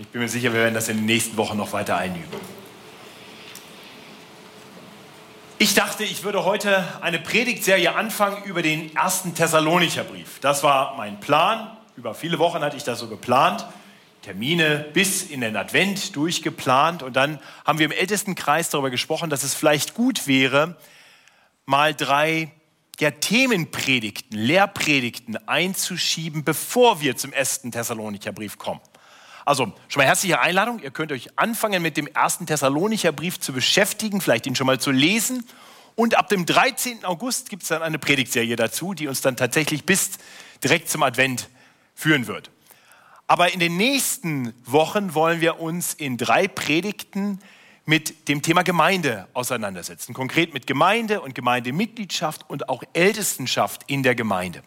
Ich bin mir sicher, wir werden das in den nächsten Wochen noch weiter einüben. Ich dachte, ich würde heute eine Predigtserie anfangen über den ersten Thessalonicher Brief. Das war mein Plan. Über viele Wochen hatte ich das so geplant. Termine bis in den Advent durchgeplant. Und dann haben wir im Ältestenkreis darüber gesprochen, dass es vielleicht gut wäre, mal drei ja, Themenpredigten, Lehrpredigten einzuschieben, bevor wir zum ersten Thessalonicher Brief kommen. Also schon mal herzliche Einladung. Ihr könnt euch anfangen mit dem ersten Thessalonicher Brief zu beschäftigen, vielleicht ihn schon mal zu lesen. Und ab dem 13. August gibt es dann eine Predigtserie dazu, die uns dann tatsächlich bis direkt zum Advent führen wird. Aber in den nächsten Wochen wollen wir uns in drei Predigten mit dem Thema Gemeinde auseinandersetzen. Konkret mit Gemeinde und Gemeindemitgliedschaft und auch Ältestenschaft in der Gemeinde.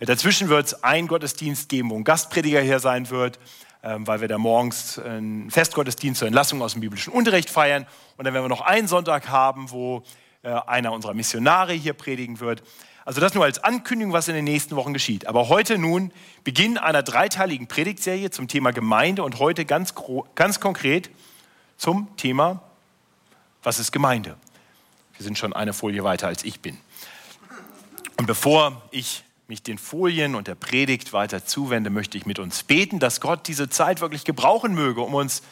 Dazwischen wird es einen Gottesdienst geben, wo ein Gastprediger hier sein wird. Ähm, weil wir da morgens einen Festgottesdienst zur Entlassung aus dem biblischen Unterricht feiern. Und dann werden wir noch einen Sonntag haben, wo äh, einer unserer Missionare hier predigen wird. Also das nur als Ankündigung, was in den nächsten Wochen geschieht. Aber heute nun Beginn einer dreiteiligen Predigtserie zum Thema Gemeinde und heute ganz, ganz konkret zum Thema, was ist Gemeinde? Wir sind schon eine Folie weiter, als ich bin. Und bevor ich mich den Folien und der Predigt weiter zuwende, möchte ich mit uns beten, dass Gott diese Zeit wirklich gebrauchen möge, um uns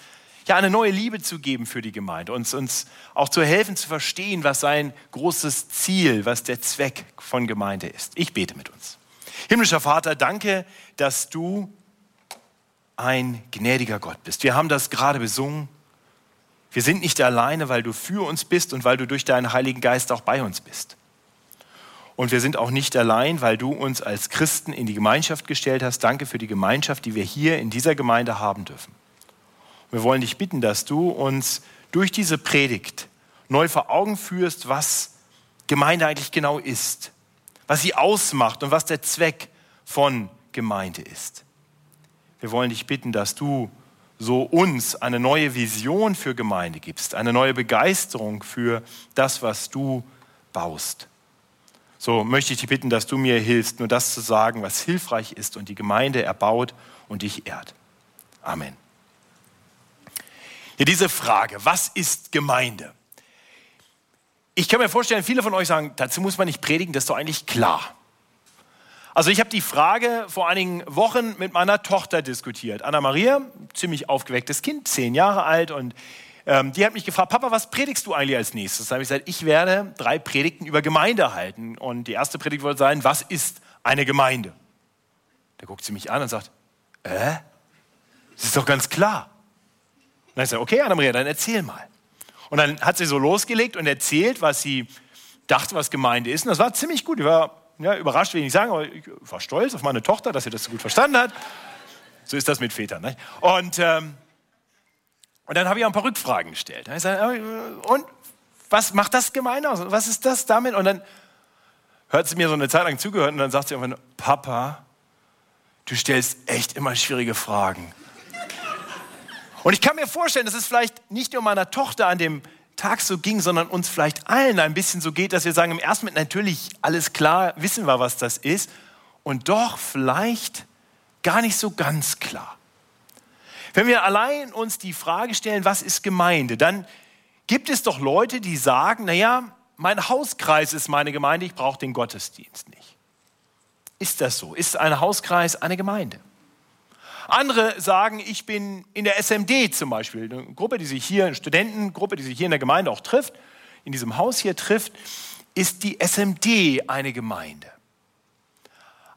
ja eine neue Liebe zu geben für die Gemeinde, uns, uns auch zu helfen zu verstehen, was sein großes Ziel, was der Zweck von Gemeinde ist. Ich bete mit uns. Himmlischer Vater, danke, dass du ein gnädiger Gott bist. Wir haben das gerade besungen. Wir sind nicht alleine, weil du für uns bist und weil du durch deinen Heiligen Geist auch bei uns bist. Und wir sind auch nicht allein, weil du uns als Christen in die Gemeinschaft gestellt hast. Danke für die Gemeinschaft, die wir hier in dieser Gemeinde haben dürfen. Wir wollen dich bitten, dass du uns durch diese Predigt neu vor Augen führst, was Gemeinde eigentlich genau ist, was sie ausmacht und was der Zweck von Gemeinde ist. Wir wollen dich bitten, dass du so uns eine neue Vision für Gemeinde gibst, eine neue Begeisterung für das, was du baust. So möchte ich dich bitten, dass du mir hilfst, nur das zu sagen, was hilfreich ist und die Gemeinde erbaut und dich ehrt. Amen. Ja, diese Frage, was ist Gemeinde? Ich kann mir vorstellen, viele von euch sagen, dazu muss man nicht predigen, das ist doch eigentlich klar. Also ich habe die Frage vor einigen Wochen mit meiner Tochter diskutiert. Anna-Maria, ziemlich aufgewecktes Kind, zehn Jahre alt und ähm, die hat mich gefragt, Papa, was predigst du eigentlich als nächstes? Da habe ich gesagt, ich werde drei Predigten über Gemeinde halten. Und die erste Predigt wird sein, was ist eine Gemeinde? Da guckt sie mich an und sagt, äh? Das ist doch ganz klar. Und dann ich sage, okay, Anna-Maria, dann erzähl mal. Und dann hat sie so losgelegt und erzählt, was sie dachte, was Gemeinde ist. Und das war ziemlich gut. Ich war ja, überrascht, will ich nicht sagen, aber ich war stolz auf meine Tochter, dass sie das so gut verstanden hat. So ist das mit Vätern. Ne? Und ähm, und dann habe ich auch ein paar Rückfragen gestellt. Sage, äh, und was macht das gemein aus? Was ist das damit? Und dann hört sie mir so eine Zeit lang zugehört und dann sagt sie irgendwann, Papa, du stellst echt immer schwierige Fragen. Und ich kann mir vorstellen, dass es vielleicht nicht nur meiner Tochter an dem Tag so ging, sondern uns vielleicht allen ein bisschen so geht, dass wir sagen, im ersten Moment natürlich alles klar, wissen wir, was das ist. Und doch vielleicht gar nicht so ganz klar. Wenn wir allein uns die Frage stellen, was ist Gemeinde, dann gibt es doch Leute, die sagen, naja, mein Hauskreis ist meine Gemeinde, ich brauche den Gottesdienst nicht. Ist das so? Ist ein Hauskreis eine Gemeinde? Andere sagen, ich bin in der SMD zum Beispiel, eine Gruppe, die sich hier, eine Studentengruppe, die sich hier in der Gemeinde auch trifft, in diesem Haus hier trifft, ist die SMD eine Gemeinde.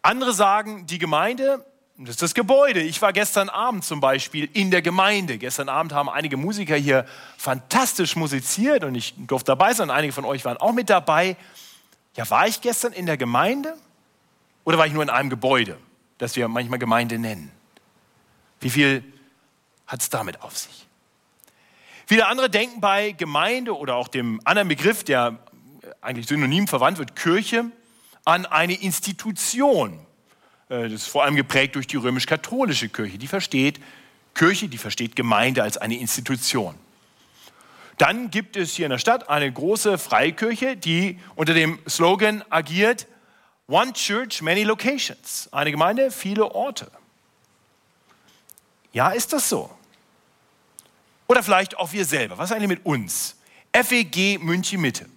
Andere sagen, die Gemeinde das ist das Gebäude. Ich war gestern Abend zum Beispiel in der Gemeinde. Gestern Abend haben einige Musiker hier fantastisch musiziert und ich durfte dabei sein. Einige von euch waren auch mit dabei. Ja, war ich gestern in der Gemeinde oder war ich nur in einem Gebäude, das wir manchmal Gemeinde nennen? Wie viel hat es damit auf sich? Viele andere denken bei Gemeinde oder auch dem anderen Begriff, der eigentlich synonym verwandt wird, Kirche, an eine Institution, das ist vor allem geprägt durch die römisch-katholische Kirche. Die versteht Kirche, die versteht Gemeinde als eine Institution. Dann gibt es hier in der Stadt eine große Freikirche, die unter dem Slogan agiert, One Church, many locations. Eine Gemeinde, viele Orte. Ja, ist das so? Oder vielleicht auch wir selber. Was ist eigentlich mit uns? FEG München Mitte.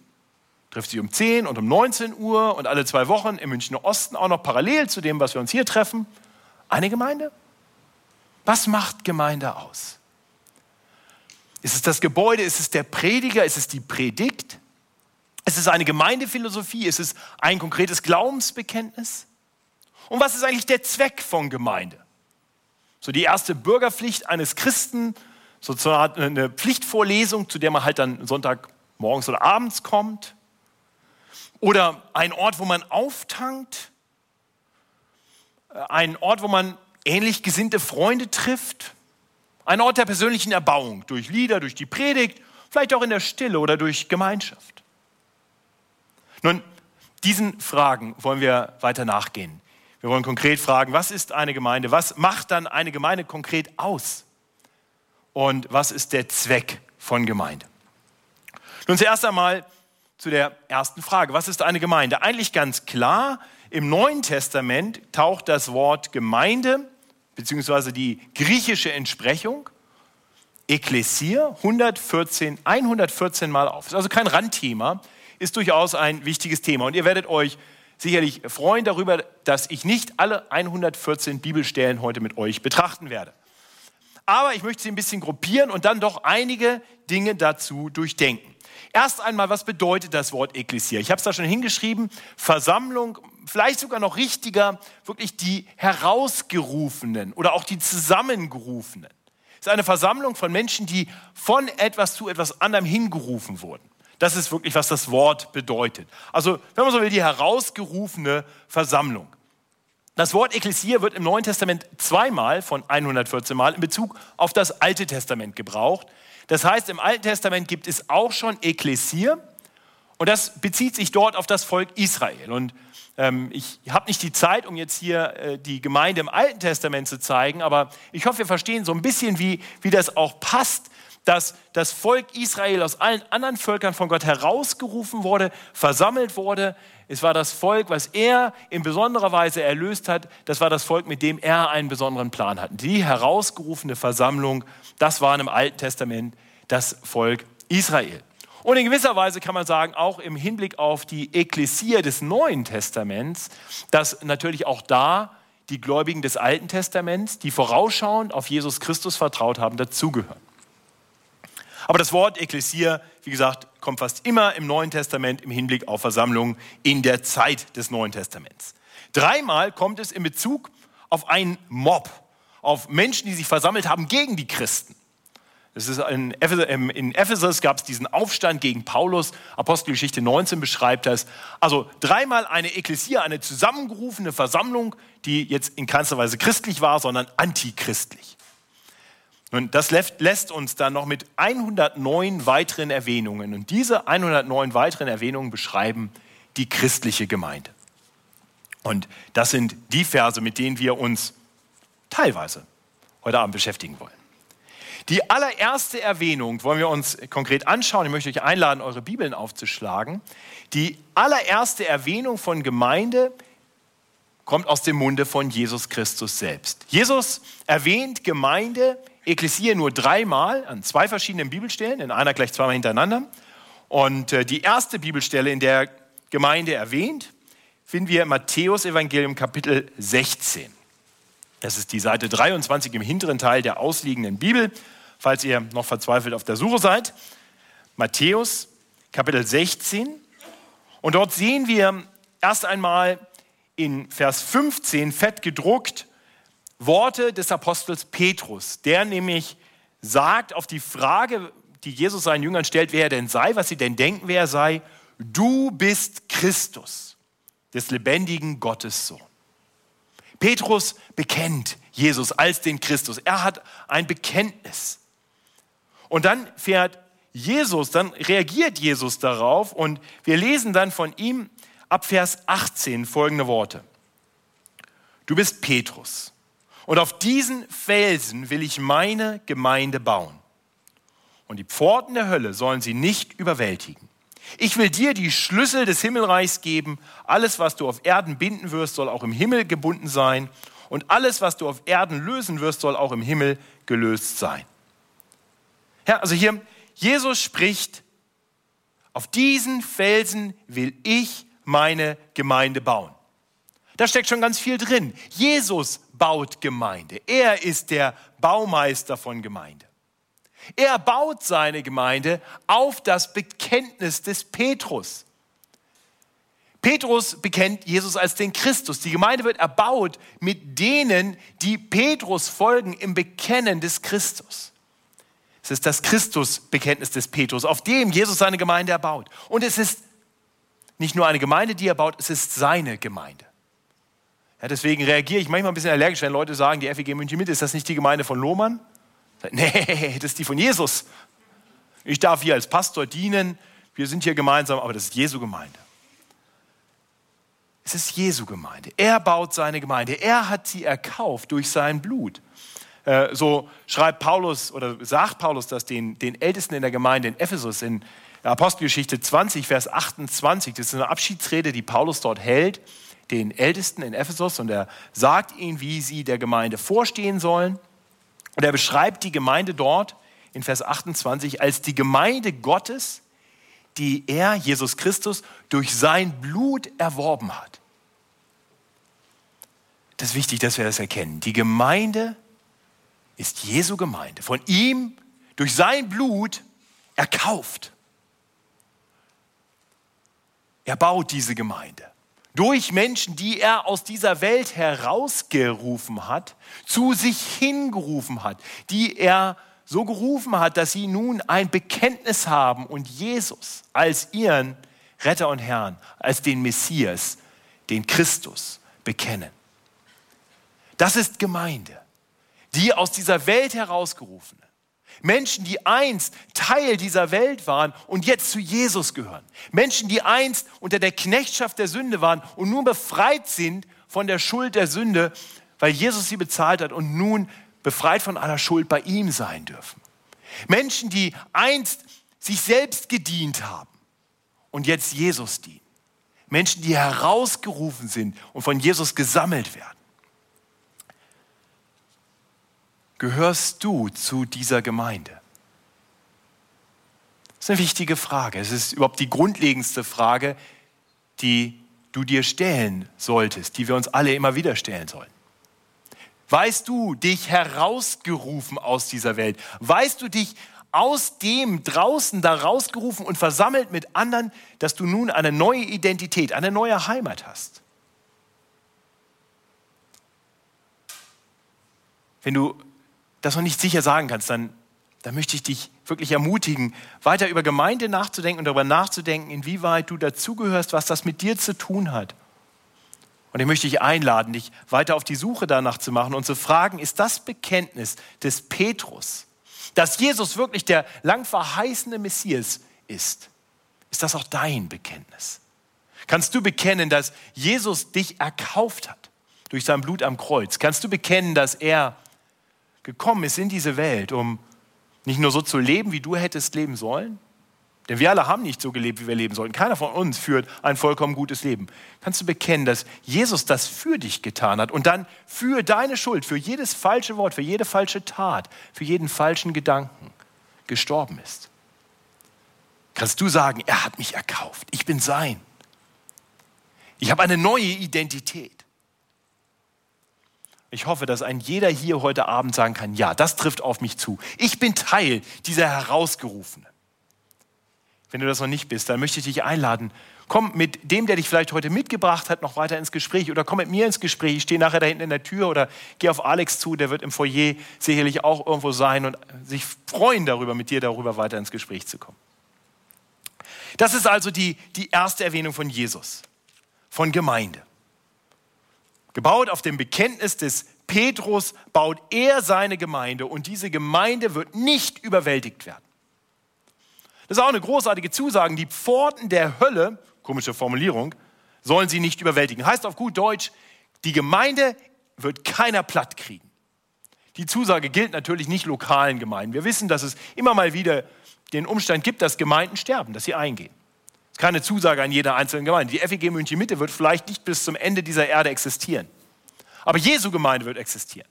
Trifft sich um 10 und um 19 Uhr und alle zwei Wochen im Münchner Osten auch noch parallel zu dem, was wir uns hier treffen. Eine Gemeinde? Was macht Gemeinde aus? Ist es das Gebäude? Ist es der Prediger? Ist es die Predigt? Ist es eine Gemeindephilosophie? Ist es ein konkretes Glaubensbekenntnis? Und was ist eigentlich der Zweck von Gemeinde? So die erste Bürgerpflicht eines Christen, sozusagen eine Pflichtvorlesung, zu der man halt dann Sonntag morgens oder abends kommt. Oder ein Ort, wo man auftankt. Ein Ort, wo man ähnlich gesinnte Freunde trifft. Ein Ort der persönlichen Erbauung durch Lieder, durch die Predigt, vielleicht auch in der Stille oder durch Gemeinschaft. Nun, diesen Fragen wollen wir weiter nachgehen. Wir wollen konkret fragen, was ist eine Gemeinde? Was macht dann eine Gemeinde konkret aus? Und was ist der Zweck von Gemeinde? Nun zuerst einmal zu der ersten Frage. Was ist eine Gemeinde? Eigentlich ganz klar, im Neuen Testament taucht das Wort Gemeinde beziehungsweise die griechische Entsprechung, Ekklesia, 114, 114 Mal auf. Ist also kein Randthema, ist durchaus ein wichtiges Thema. Und ihr werdet euch sicherlich freuen darüber, dass ich nicht alle 114 Bibelstellen heute mit euch betrachten werde. Aber ich möchte sie ein bisschen gruppieren und dann doch einige Dinge dazu durchdenken. Erst einmal, was bedeutet das Wort Ekklesia? Ich habe es da schon hingeschrieben, Versammlung, vielleicht sogar noch richtiger, wirklich die Herausgerufenen oder auch die Zusammengerufenen. Es ist eine Versammlung von Menschen, die von etwas zu etwas anderem hingerufen wurden. Das ist wirklich, was das Wort bedeutet. Also, wenn man so will, die herausgerufene Versammlung. Das Wort Ekklesia wird im Neuen Testament zweimal von 114 Mal in Bezug auf das Alte Testament gebraucht. Das heißt, im Alten Testament gibt es auch schon Ekklesia und das bezieht sich dort auf das Volk Israel. Und ähm, ich habe nicht die Zeit, um jetzt hier äh, die Gemeinde im Alten Testament zu zeigen, aber ich hoffe, wir verstehen so ein bisschen, wie, wie das auch passt, dass das Volk Israel aus allen anderen Völkern von Gott herausgerufen wurde, versammelt wurde. Es war das Volk, was er in besonderer Weise erlöst hat. Das war das Volk, mit dem er einen besonderen Plan hatte. Die herausgerufene Versammlung, das war im Alten Testament das Volk Israel. Und in gewisser Weise kann man sagen, auch im Hinblick auf die Ekklesia des Neuen Testaments, dass natürlich auch da die Gläubigen des Alten Testaments, die vorausschauend auf Jesus Christus vertraut haben, dazugehören. Aber das Wort Ekklesia, wie gesagt, kommt fast immer im Neuen Testament im Hinblick auf Versammlungen in der Zeit des Neuen Testaments. Dreimal kommt es in Bezug auf einen Mob, auf Menschen, die sich versammelt haben gegen die Christen. Das ist in, Ephesus, in Ephesus gab es diesen Aufstand gegen Paulus. Apostelgeschichte 19 beschreibt das. Also dreimal eine Ekklesia, eine zusammengerufene Versammlung, die jetzt in keinster Weise christlich war, sondern antichristlich. Nun, das lässt uns dann noch mit 109 weiteren Erwähnungen. Und diese 109 weiteren Erwähnungen beschreiben die christliche Gemeinde. Und das sind die Verse, mit denen wir uns teilweise heute Abend beschäftigen wollen. Die allererste Erwähnung wollen wir uns konkret anschauen. Ich möchte euch einladen, eure Bibeln aufzuschlagen. Die allererste Erwähnung von Gemeinde kommt aus dem Munde von Jesus Christus selbst. Jesus erwähnt Gemeinde, Ekklesia nur dreimal an zwei verschiedenen Bibelstellen, in einer gleich zweimal hintereinander. Und äh, die erste Bibelstelle, in der Gemeinde erwähnt, finden wir im Matthäus Evangelium Kapitel 16. Das ist die Seite 23 im hinteren Teil der ausliegenden Bibel, falls ihr noch verzweifelt auf der Suche seid. Matthäus Kapitel 16. Und dort sehen wir erst einmal in Vers 15 fett gedruckt Worte des Apostels Petrus, der nämlich sagt auf die Frage, die Jesus seinen Jüngern stellt, wer er denn sei, was sie denn denken, wer er sei, du bist Christus, des lebendigen Gottes Sohn. Petrus bekennt Jesus als den Christus. Er hat ein Bekenntnis. Und dann fährt Jesus, dann reagiert Jesus darauf und wir lesen dann von ihm ab Vers 18 folgende Worte. Du bist Petrus und auf diesen Felsen will ich meine Gemeinde bauen. Und die Pforten der Hölle sollen sie nicht überwältigen. Ich will dir die Schlüssel des Himmelreichs geben. Alles, was du auf Erden binden wirst, soll auch im Himmel gebunden sein. Und alles, was du auf Erden lösen wirst, soll auch im Himmel gelöst sein. Ja, also hier, Jesus spricht, auf diesen Felsen will ich meine Gemeinde bauen. Da steckt schon ganz viel drin. Jesus baut Gemeinde. Er ist der Baumeister von Gemeinde. Er baut seine Gemeinde auf das Bekenntnis des Petrus. Petrus bekennt Jesus als den Christus. Die Gemeinde wird erbaut mit denen, die Petrus folgen im Bekennen des Christus. Es ist das Christusbekenntnis des Petrus, auf dem Jesus seine Gemeinde erbaut. Und es ist nicht nur eine Gemeinde, die er baut, es ist seine Gemeinde. Ja, deswegen reagiere ich manchmal ein bisschen allergisch, wenn Leute sagen, die FEG München Mitte, ist das nicht die Gemeinde von Lohmann? Nee, das ist die von Jesus. Ich darf hier als Pastor dienen, wir sind hier gemeinsam, aber das ist Jesu Gemeinde. Es ist Jesu Gemeinde. Er baut seine Gemeinde. Er hat sie erkauft durch sein Blut. Äh, so schreibt Paulus oder sagt Paulus das den, den Ältesten in der Gemeinde in Ephesus in Apostelgeschichte 20, Vers 28. Das ist eine Abschiedsrede, die Paulus dort hält, den Ältesten in Ephesus. Und er sagt ihnen, wie sie der Gemeinde vorstehen sollen. Und er beschreibt die Gemeinde dort in Vers 28 als die Gemeinde Gottes, die er, Jesus Christus, durch sein Blut erworben hat. Das ist wichtig, dass wir das erkennen. Die Gemeinde ist Jesu Gemeinde, von ihm durch sein Blut erkauft. Er baut diese Gemeinde durch Menschen, die er aus dieser Welt herausgerufen hat, zu sich hingerufen hat, die er so gerufen hat, dass sie nun ein Bekenntnis haben und Jesus als ihren Retter und Herrn, als den Messias, den Christus bekennen. Das ist Gemeinde, die aus dieser Welt herausgerufen Menschen, die einst Teil dieser Welt waren und jetzt zu Jesus gehören. Menschen, die einst unter der Knechtschaft der Sünde waren und nun befreit sind von der Schuld der Sünde, weil Jesus sie bezahlt hat und nun befreit von aller Schuld bei ihm sein dürfen. Menschen, die einst sich selbst gedient haben und jetzt Jesus dienen. Menschen, die herausgerufen sind und von Jesus gesammelt werden. Gehörst du zu dieser Gemeinde? Das ist eine wichtige Frage. Es ist überhaupt die grundlegendste Frage, die du dir stellen solltest, die wir uns alle immer wieder stellen sollen. Weißt du dich herausgerufen aus dieser Welt? Weißt du dich aus dem draußen da rausgerufen und versammelt mit anderen, dass du nun eine neue Identität, eine neue Heimat hast? Wenn du das noch nicht sicher sagen kannst, dann, dann möchte ich dich wirklich ermutigen, weiter über Gemeinde nachzudenken und darüber nachzudenken, inwieweit du dazugehörst, was das mit dir zu tun hat. Und ich möchte dich einladen, dich weiter auf die Suche danach zu machen und zu fragen, ist das Bekenntnis des Petrus, dass Jesus wirklich der lang verheißene Messias ist, ist das auch dein Bekenntnis? Kannst du bekennen, dass Jesus dich erkauft hat durch sein Blut am Kreuz? Kannst du bekennen, dass er gekommen ist in diese Welt, um nicht nur so zu leben, wie du hättest leben sollen? Denn wir alle haben nicht so gelebt, wie wir leben sollten. Keiner von uns führt ein vollkommen gutes Leben. Kannst du bekennen, dass Jesus das für dich getan hat und dann für deine Schuld, für jedes falsche Wort, für jede falsche Tat, für jeden falschen Gedanken gestorben ist? Kannst du sagen, er hat mich erkauft, ich bin sein. Ich habe eine neue Identität. Ich hoffe, dass ein jeder hier heute Abend sagen kann, ja, das trifft auf mich zu. Ich bin Teil dieser Herausgerufenen. Wenn du das noch nicht bist, dann möchte ich dich einladen. Komm mit dem, der dich vielleicht heute mitgebracht hat, noch weiter ins Gespräch oder komm mit mir ins Gespräch. Ich stehe nachher da hinten in der Tür oder geh auf Alex zu, der wird im Foyer sicherlich auch irgendwo sein und sich freuen darüber, mit dir darüber weiter ins Gespräch zu kommen. Das ist also die, die erste Erwähnung von Jesus, von Gemeinde. Gebaut auf dem Bekenntnis des Petrus baut er seine Gemeinde und diese Gemeinde wird nicht überwältigt werden. Das ist auch eine großartige Zusage. Die Pforten der Hölle, komische Formulierung, sollen sie nicht überwältigen. Heißt auf gut Deutsch, die Gemeinde wird keiner platt kriegen. Die Zusage gilt natürlich nicht lokalen Gemeinden. Wir wissen, dass es immer mal wieder den Umstand gibt, dass Gemeinden sterben, dass sie eingehen. Das ist keine Zusage an jeder einzelnen Gemeinde. Die FEG München Mitte wird vielleicht nicht bis zum Ende dieser Erde existieren. Aber Jesu Gemeinde wird existieren.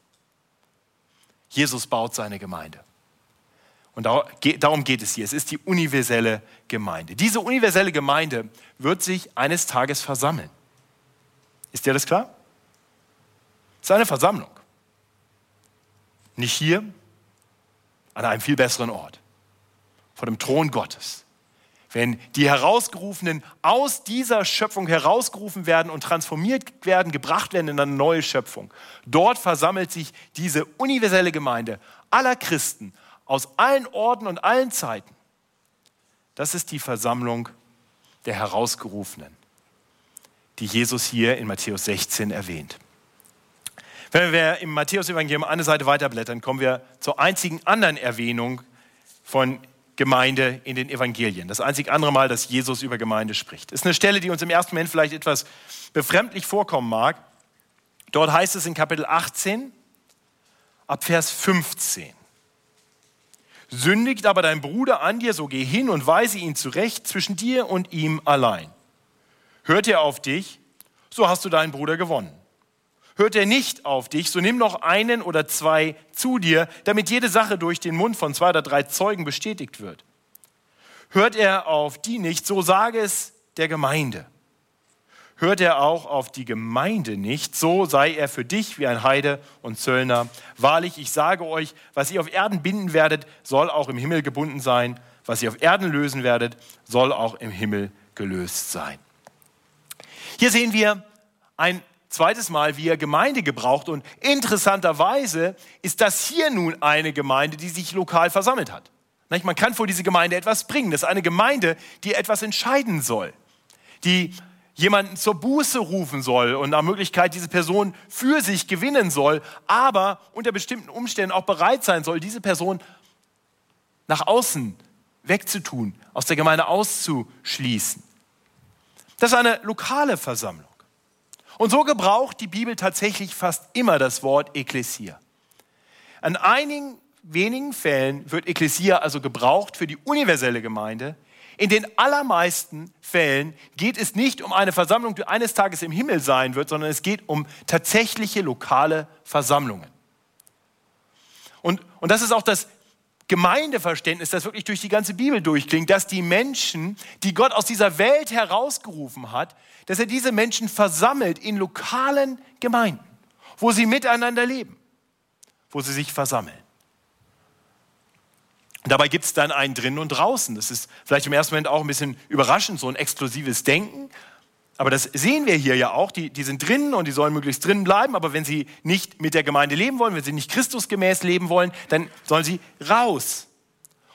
Jesus baut seine Gemeinde. Und darum geht es hier. Es ist die universelle Gemeinde. Diese universelle Gemeinde wird sich eines Tages versammeln. Ist dir das klar? Es ist eine Versammlung. Nicht hier, an einem viel besseren Ort, vor dem Thron Gottes. Wenn die Herausgerufenen aus dieser Schöpfung herausgerufen werden und transformiert werden, gebracht werden in eine neue Schöpfung. Dort versammelt sich diese universelle Gemeinde aller Christen aus allen Orten und allen Zeiten. Das ist die Versammlung der Herausgerufenen, die Jesus hier in Matthäus 16 erwähnt. Wenn wir im Matthäus-Evangelium eine Seite weiterblättern, kommen wir zur einzigen anderen Erwähnung von Gemeinde in den Evangelien. Das einzig andere Mal, dass Jesus über Gemeinde spricht. Ist eine Stelle, die uns im ersten Moment vielleicht etwas befremdlich vorkommen mag. Dort heißt es in Kapitel 18, ab Vers 15. Sündigt aber dein Bruder an dir, so geh hin und weise ihn zurecht zwischen dir und ihm allein. Hört er auf dich, so hast du deinen Bruder gewonnen. Hört er nicht auf dich, so nimm noch einen oder zwei zu dir, damit jede Sache durch den Mund von zwei oder drei Zeugen bestätigt wird. Hört er auf die nicht, so sage es der Gemeinde. Hört er auch auf die Gemeinde nicht, so sei er für dich wie ein Heide und Zöllner. Wahrlich, ich sage euch, was ihr auf Erden binden werdet, soll auch im Himmel gebunden sein. Was ihr auf Erden lösen werdet, soll auch im Himmel gelöst sein. Hier sehen wir ein zweites Mal, wie er Gemeinde gebraucht. Und interessanterweise ist das hier nun eine Gemeinde, die sich lokal versammelt hat. Man kann vor diese Gemeinde etwas bringen. Das ist eine Gemeinde, die etwas entscheiden soll, die jemanden zur Buße rufen soll und nach Möglichkeit diese Person für sich gewinnen soll, aber unter bestimmten Umständen auch bereit sein soll, diese Person nach außen wegzutun, aus der Gemeinde auszuschließen. Das ist eine lokale Versammlung. Und so gebraucht die Bibel tatsächlich fast immer das Wort Ekklesia. An einigen wenigen Fällen wird Ekklesia also gebraucht für die universelle Gemeinde, in den allermeisten Fällen geht es nicht um eine Versammlung, die eines Tages im Himmel sein wird, sondern es geht um tatsächliche lokale Versammlungen. Und, und das ist auch das Gemeindeverständnis, das wirklich durch die ganze Bibel durchklingt, dass die Menschen, die Gott aus dieser Welt herausgerufen hat, dass er diese Menschen versammelt in lokalen Gemeinden, wo sie miteinander leben, wo sie sich versammeln. Dabei gibt es dann einen drinnen und draußen. Das ist vielleicht im ersten Moment auch ein bisschen überraschend, so ein exklusives Denken. Aber das sehen wir hier ja auch. Die, die sind drinnen und die sollen möglichst drinnen bleiben. Aber wenn sie nicht mit der Gemeinde leben wollen, wenn sie nicht Christusgemäß leben wollen, dann sollen sie raus.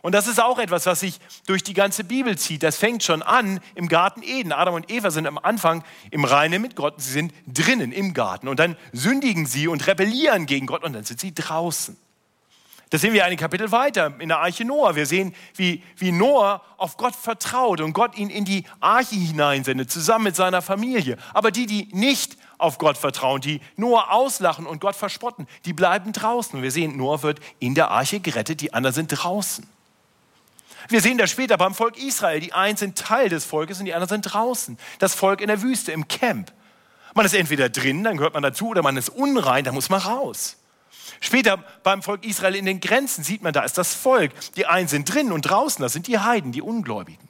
Und das ist auch etwas, was sich durch die ganze Bibel zieht. Das fängt schon an im Garten Eden. Adam und Eva sind am Anfang im Reine mit Gott. Sie sind drinnen im Garten. Und dann sündigen sie und rebellieren gegen Gott und dann sind sie draußen. Das sehen wir ein Kapitel weiter in der Arche Noah. Wir sehen, wie, wie Noah auf Gott vertraut und Gott ihn in die Arche hineinsendet, zusammen mit seiner Familie. Aber die, die nicht auf Gott vertrauen, die Noah auslachen und Gott verspotten, die bleiben draußen. Wir sehen, Noah wird in der Arche gerettet, die anderen sind draußen. Wir sehen das später beim Volk Israel. Die einen sind Teil des Volkes und die anderen sind draußen. Das Volk in der Wüste, im Camp. Man ist entweder drin, dann gehört man dazu, oder man ist unrein, dann muss man raus. Später beim Volk Israel in den Grenzen sieht man, da ist das Volk. Die einen sind drin und draußen, das sind die Heiden, die Ungläubigen.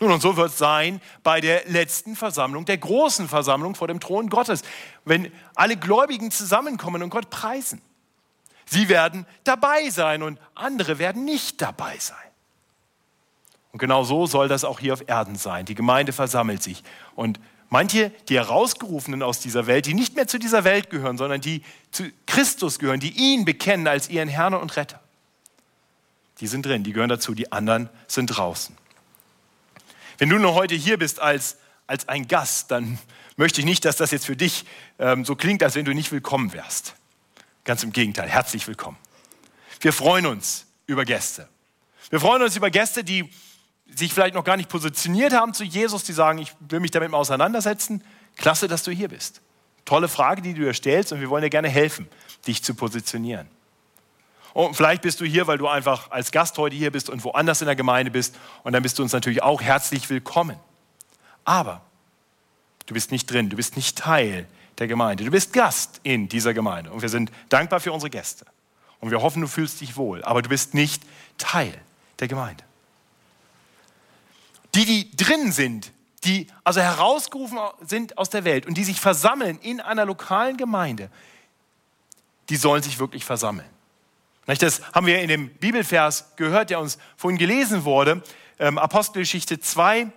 Nun, und so wird es sein bei der letzten Versammlung, der großen Versammlung vor dem Thron Gottes, wenn alle Gläubigen zusammenkommen und Gott preisen. Sie werden dabei sein und andere werden nicht dabei sein. Und genau so soll das auch hier auf Erden sein. Die Gemeinde versammelt sich und Manche, die Herausgerufenen aus dieser Welt, die nicht mehr zu dieser Welt gehören, sondern die zu Christus gehören, die ihn bekennen als ihren Herrn und Retter. Die sind drin, die gehören dazu, die anderen sind draußen. Wenn du nur heute hier bist als, als ein Gast, dann möchte ich nicht, dass das jetzt für dich ähm, so klingt, als wenn du nicht willkommen wärst. Ganz im Gegenteil, herzlich willkommen. Wir freuen uns über Gäste. Wir freuen uns über Gäste, die sich vielleicht noch gar nicht positioniert haben zu Jesus, die sagen, ich will mich damit mal auseinandersetzen. Klasse, dass du hier bist. Tolle Frage, die du dir stellst und wir wollen dir gerne helfen, dich zu positionieren. Und vielleicht bist du hier, weil du einfach als Gast heute hier bist und woanders in der Gemeinde bist und dann bist du uns natürlich auch herzlich willkommen. Aber du bist nicht drin, du bist nicht Teil der Gemeinde, du bist Gast in dieser Gemeinde und wir sind dankbar für unsere Gäste. Und wir hoffen, du fühlst dich wohl, aber du bist nicht Teil der Gemeinde. Die, die drin sind, die also herausgerufen sind aus der Welt und die sich versammeln in einer lokalen Gemeinde, die sollen sich wirklich versammeln. Das haben wir in dem Bibelvers gehört, der uns vorhin gelesen wurde. Ähm, Apostelgeschichte 2,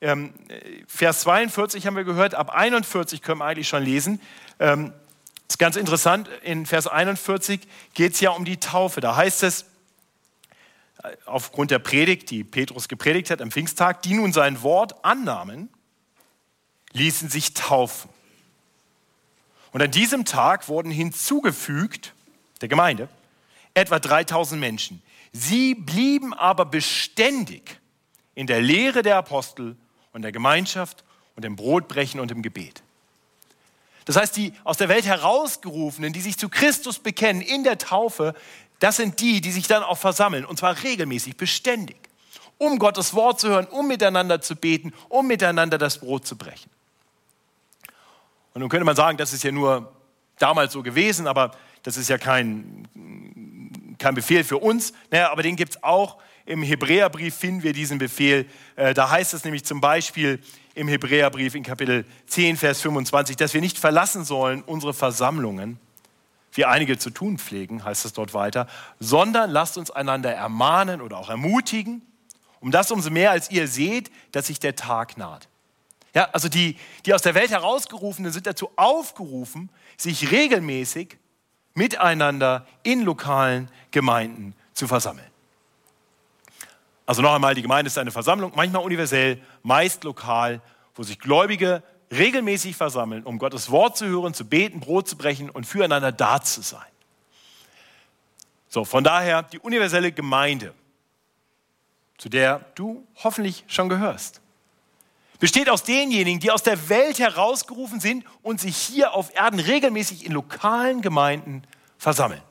ähm, Vers 42 haben wir gehört, ab 41 können wir eigentlich schon lesen. Ähm, das ist ganz interessant, in Vers 41 geht es ja um die Taufe. Da heißt es, aufgrund der Predigt, die Petrus gepredigt hat am Pfingsttag, die nun sein Wort annahmen, ließen sich taufen. Und an diesem Tag wurden hinzugefügt, der Gemeinde, etwa 3000 Menschen. Sie blieben aber beständig in der Lehre der Apostel und der Gemeinschaft und im Brotbrechen und im Gebet. Das heißt, die aus der Welt herausgerufenen, die sich zu Christus bekennen in der Taufe, das sind die, die sich dann auch versammeln, und zwar regelmäßig, beständig, um Gottes Wort zu hören, um miteinander zu beten, um miteinander das Brot zu brechen. Und nun könnte man sagen, das ist ja nur damals so gewesen, aber das ist ja kein, kein Befehl für uns. Naja, aber den gibt es auch. Im Hebräerbrief finden wir diesen Befehl. Äh, da heißt es nämlich zum Beispiel im Hebräerbrief in Kapitel 10, Vers 25, dass wir nicht verlassen sollen unsere Versammlungen, wie einige zu tun pflegen, heißt es dort weiter, sondern lasst uns einander ermahnen oder auch ermutigen, um das umso mehr, als ihr seht, dass sich der Tag naht. Ja, also die, die aus der Welt herausgerufenen sind dazu aufgerufen, sich regelmäßig miteinander in lokalen Gemeinden zu versammeln. Also noch einmal, die Gemeinde ist eine Versammlung, manchmal universell, meist lokal, wo sich Gläubige regelmäßig versammeln, um Gottes Wort zu hören, zu beten, Brot zu brechen und füreinander da zu sein. So, von daher die universelle Gemeinde, zu der du hoffentlich schon gehörst, besteht aus denjenigen, die aus der Welt herausgerufen sind und sich hier auf Erden regelmäßig in lokalen Gemeinden versammeln.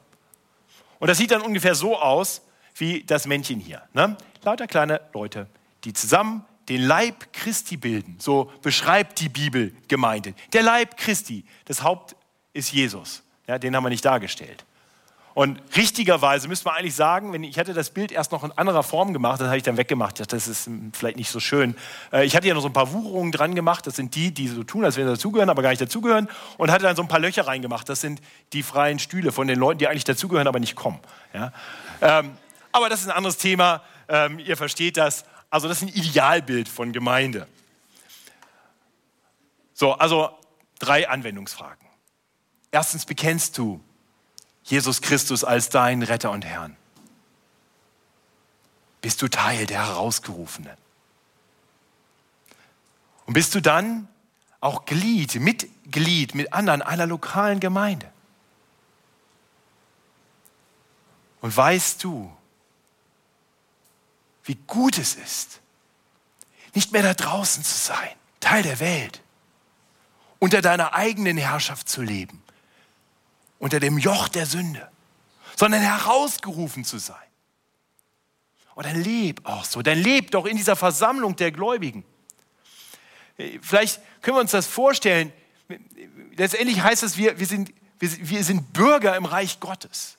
Und das sieht dann ungefähr so aus wie das Männchen hier. Ne? Lauter kleine Leute, die zusammen den Leib Christi bilden. So beschreibt die Bibel Gemeinde. Der Leib Christi, das Haupt ist Jesus. Ja, den haben wir nicht dargestellt. Und richtigerweise müsste man eigentlich sagen, wenn ich hatte das Bild erst noch in anderer Form gemacht, das habe ich dann weggemacht. Das ist vielleicht nicht so schön. Äh, ich hatte ja noch so ein paar Wucherungen dran gemacht. Das sind die, die so tun, als wenn sie dazugehören, aber gar nicht dazugehören. Und hatte dann so ein paar Löcher reingemacht. Das sind die freien Stühle von den Leuten, die eigentlich dazugehören, aber nicht kommen. Ja? Ähm, aber das ist ein anderes Thema. Ähm, ihr versteht das. Also das ist ein Idealbild von Gemeinde. So, also drei Anwendungsfragen. Erstens, bekennst du Jesus Christus als deinen Retter und Herrn? Bist du Teil der Herausgerufenen? Und bist du dann auch Glied, Mitglied mit anderen einer lokalen Gemeinde? Und weißt du, wie gut es ist, nicht mehr da draußen zu sein, Teil der Welt, unter deiner eigenen Herrschaft zu leben, unter dem Joch der Sünde, sondern herausgerufen zu sein. Und dann leb auch so, dann leb doch in dieser Versammlung der Gläubigen. Vielleicht können wir uns das vorstellen. Letztendlich heißt es, wir, wir, sind, wir, wir sind Bürger im Reich Gottes.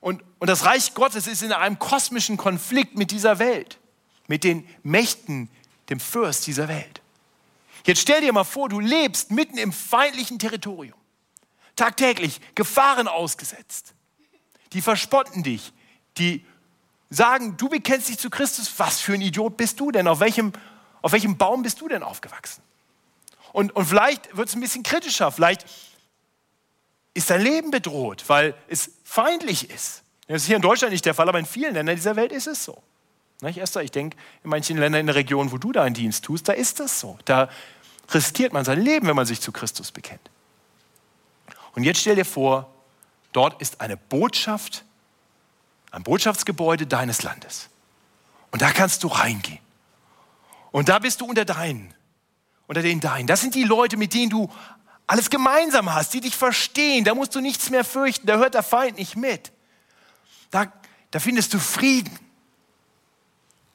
Und, und das Reich Gottes ist in einem kosmischen Konflikt mit dieser Welt, mit den Mächten, dem Fürst dieser Welt. Jetzt stell dir mal vor, du lebst mitten im feindlichen Territorium, tagtäglich Gefahren ausgesetzt. Die verspotten dich, die sagen, du bekennst dich zu Christus, was für ein Idiot bist du denn? Auf welchem, auf welchem Baum bist du denn aufgewachsen? Und, und vielleicht wird es ein bisschen kritischer, vielleicht ist dein Leben bedroht, weil es feindlich ist. Das ist hier in Deutschland nicht der Fall, aber in vielen Ländern dieser Welt ist es so. Nicht, Esther, ich denke, in manchen Ländern in der Region, wo du deinen Dienst tust, da ist das so. Da riskiert man sein Leben, wenn man sich zu Christus bekennt. Und jetzt stell dir vor, dort ist eine Botschaft, ein Botschaftsgebäude deines Landes. Und da kannst du reingehen. Und da bist du unter deinen, unter den deinen. Das sind die Leute, mit denen du alles gemeinsam hast, die dich verstehen, da musst du nichts mehr fürchten, da hört der Feind nicht mit. Da, da findest du Frieden.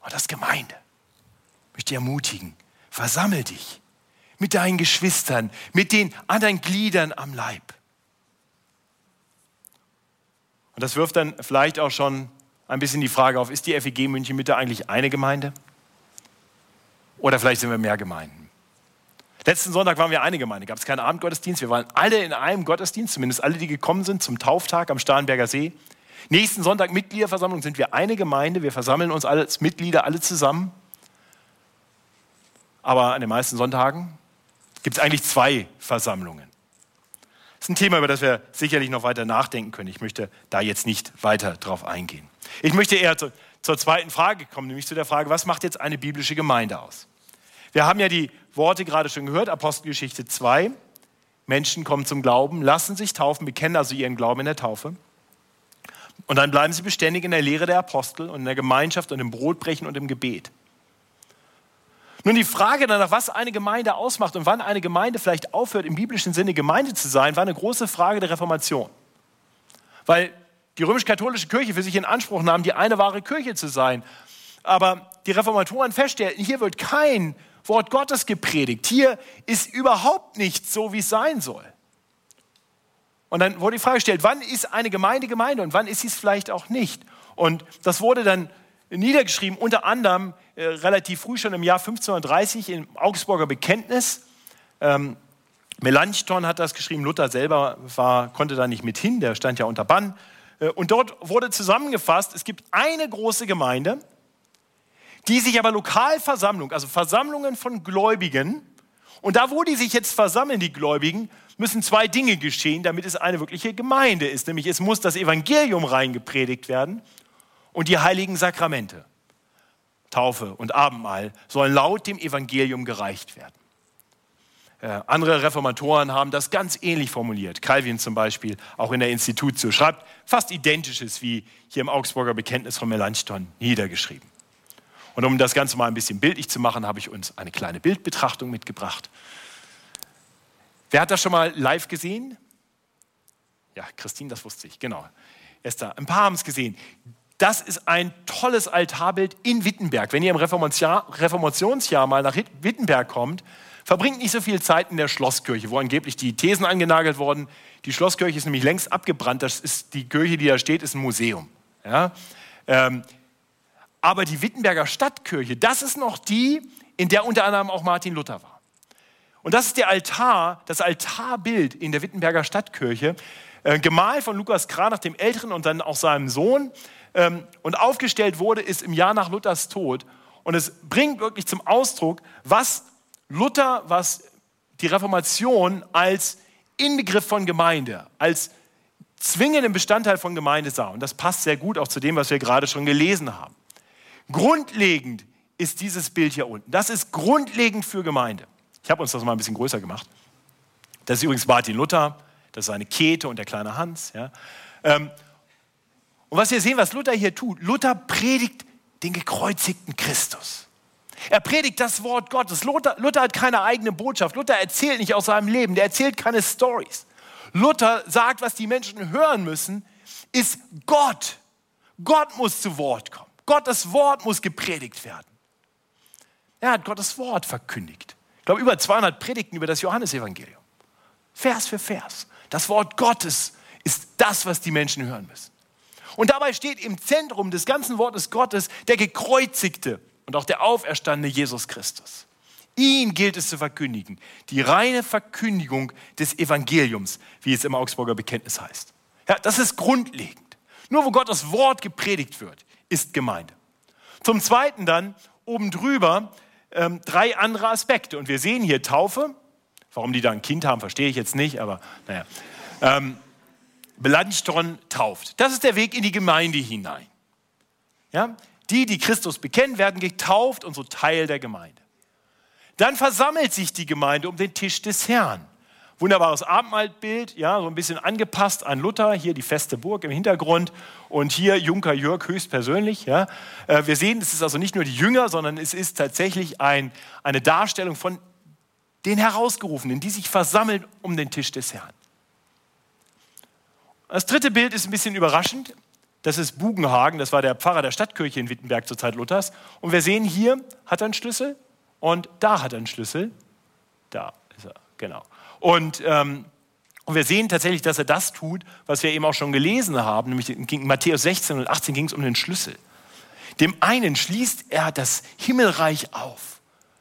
Und das Gemeinde. Ich möchte ermutigen, versammel dich mit deinen Geschwistern, mit den anderen Gliedern am Leib. Und das wirft dann vielleicht auch schon ein bisschen die Frage auf, ist die FEG München Mitte eigentlich eine Gemeinde? Oder vielleicht sind wir mehr Gemeinden? Letzten Sonntag waren wir eine Gemeinde, gab es keinen Abendgottesdienst. Wir waren alle in einem Gottesdienst, zumindest alle, die gekommen sind zum Tauftag am Starnberger See. Nächsten Sonntag Mitgliederversammlung sind wir eine Gemeinde. Wir versammeln uns als Mitglieder alle zusammen. Aber an den meisten Sonntagen gibt es eigentlich zwei Versammlungen. Das ist ein Thema, über das wir sicherlich noch weiter nachdenken können. Ich möchte da jetzt nicht weiter drauf eingehen. Ich möchte eher zu, zur zweiten Frage kommen, nämlich zu der Frage, was macht jetzt eine biblische Gemeinde aus? Wir haben ja die Worte gerade schon gehört, Apostelgeschichte 2. Menschen kommen zum Glauben, lassen sich taufen, bekennen also ihren Glauben in der Taufe. Und dann bleiben sie beständig in der Lehre der Apostel und in der Gemeinschaft und im Brotbrechen und im Gebet. Nun die Frage danach, was eine Gemeinde ausmacht und wann eine Gemeinde vielleicht aufhört, im biblischen Sinne Gemeinde zu sein, war eine große Frage der Reformation. Weil die römisch-katholische Kirche für sich in Anspruch nahm, die eine wahre Kirche zu sein. Aber die Reformatoren feststellten, hier wird kein Wort Gottes gepredigt. Hier ist überhaupt nichts so, wie es sein soll. Und dann wurde die Frage gestellt, wann ist eine Gemeinde Gemeinde und wann ist sie es vielleicht auch nicht? Und das wurde dann niedergeschrieben, unter anderem äh, relativ früh schon im Jahr 1530 im Augsburger Bekenntnis. Ähm, Melanchthon hat das geschrieben, Luther selber war, konnte da nicht mit hin, der stand ja unter Bann. Äh, und dort wurde zusammengefasst, es gibt eine große Gemeinde, die sich aber Lokalversammlung, also Versammlungen von Gläubigen, und da, wo die sich jetzt versammeln, die Gläubigen, müssen zwei Dinge geschehen, damit es eine wirkliche Gemeinde ist. Nämlich es muss das Evangelium reingepredigt werden und die heiligen Sakramente, Taufe und Abendmahl, sollen laut dem Evangelium gereicht werden. Äh, andere Reformatoren haben das ganz ähnlich formuliert. Calvin zum Beispiel, auch in der Institutio, schreibt fast identisches wie hier im Augsburger Bekenntnis von Melanchthon niedergeschrieben. Und um das Ganze mal ein bisschen bildlich zu machen, habe ich uns eine kleine Bildbetrachtung mitgebracht. Wer hat das schon mal live gesehen? Ja, Christine, das wusste ich, genau. Esther, ein paar haben es gesehen. Das ist ein tolles Altarbild in Wittenberg. Wenn ihr im Reformationsjahr mal nach Wittenberg kommt, verbringt nicht so viel Zeit in der Schlosskirche, wo angeblich die Thesen angenagelt wurden. Die Schlosskirche ist nämlich längst abgebrannt. Das ist die Kirche, die da steht, ist ein Museum. Ja? Ähm, aber die Wittenberger Stadtkirche, das ist noch die, in der unter anderem auch Martin Luther war. Und das ist der Altar, das Altarbild in der Wittenberger Stadtkirche, äh, gemalt von Lukas Kranach, dem Älteren und dann auch seinem Sohn. Ähm, und aufgestellt wurde ist im Jahr nach Luthers Tod. Und es bringt wirklich zum Ausdruck, was Luther, was die Reformation als Inbegriff von Gemeinde, als zwingenden Bestandteil von Gemeinde sah. Und das passt sehr gut auch zu dem, was wir gerade schon gelesen haben. Grundlegend ist dieses Bild hier unten. Das ist grundlegend für Gemeinde. Ich habe uns das mal ein bisschen größer gemacht. Das ist übrigens Martin Luther, das ist seine Käthe und der kleine Hans. Ja. Ähm, und was wir sehen, was Luther hier tut, Luther predigt den gekreuzigten Christus. Er predigt das Wort Gottes. Luther, Luther hat keine eigene Botschaft. Luther erzählt nicht aus seinem Leben. Der erzählt keine Stories. Luther sagt, was die Menschen hören müssen, ist Gott. Gott muss zu Wort kommen. Gottes Wort muss gepredigt werden. Er hat Gottes Wort verkündigt. Ich glaube, über 200 Predigten über das Johannesevangelium. Vers für Vers. Das Wort Gottes ist das, was die Menschen hören müssen. Und dabei steht im Zentrum des ganzen Wortes Gottes der gekreuzigte und auch der auferstandene Jesus Christus. Ihn gilt es zu verkündigen. Die reine Verkündigung des Evangeliums, wie es im Augsburger Bekenntnis heißt. Ja, das ist grundlegend. Nur wo Gottes Wort gepredigt wird, ist Gemeinde. Zum Zweiten dann oben drüber ähm, drei andere Aspekte. Und wir sehen hier Taufe. Warum die da ein Kind haben, verstehe ich jetzt nicht, aber naja. Ähm, Melanchthon tauft. Das ist der Weg in die Gemeinde hinein. Ja? Die, die Christus bekennen, werden getauft und so Teil der Gemeinde. Dann versammelt sich die Gemeinde um den Tisch des Herrn. Wunderbares Abendmahlbild, ja, so ein bisschen angepasst an Luther, hier die feste Burg im Hintergrund und hier Junker Jörg höchstpersönlich. Ja. Äh, wir sehen, es ist also nicht nur die Jünger, sondern es ist tatsächlich ein, eine Darstellung von den Herausgerufenen, die sich versammeln um den Tisch des Herrn. Das dritte Bild ist ein bisschen überraschend. Das ist Bugenhagen, das war der Pfarrer der Stadtkirche in Wittenberg zur Zeit Luthers. Und wir sehen hier, hat er einen Schlüssel und da hat er einen Schlüssel. Da ist er, genau. Und, ähm, wir sehen tatsächlich, dass er das tut, was wir eben auch schon gelesen haben, nämlich in Matthäus 16 und 18 ging es um den Schlüssel. Dem einen schließt er das Himmelreich auf.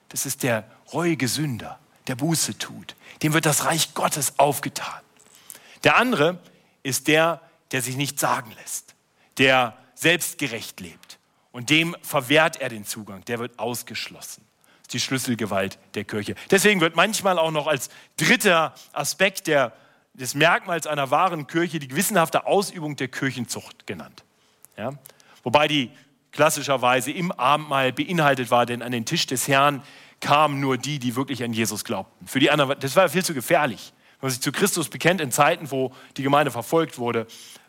Das ist der reuige Sünder, der Buße tut. Dem wird das Reich Gottes aufgetan. Der andere ist der, der sich nicht sagen lässt, der selbstgerecht lebt. Und dem verwehrt er den Zugang, der wird ausgeschlossen. Ist die Schlüsselgewalt der Kirche. Deswegen wird manchmal auch noch als dritter Aspekt der, des Merkmals einer wahren Kirche die gewissenhafte Ausübung der Kirchenzucht genannt. Ja? Wobei die klassischerweise im Abendmahl beinhaltet war, denn an den Tisch des Herrn kamen nur die, die wirklich an Jesus glaubten. Für die anderen, das war viel zu gefährlich. Wenn man sich zu Christus bekennt in Zeiten, wo die Gemeinde verfolgt wurde,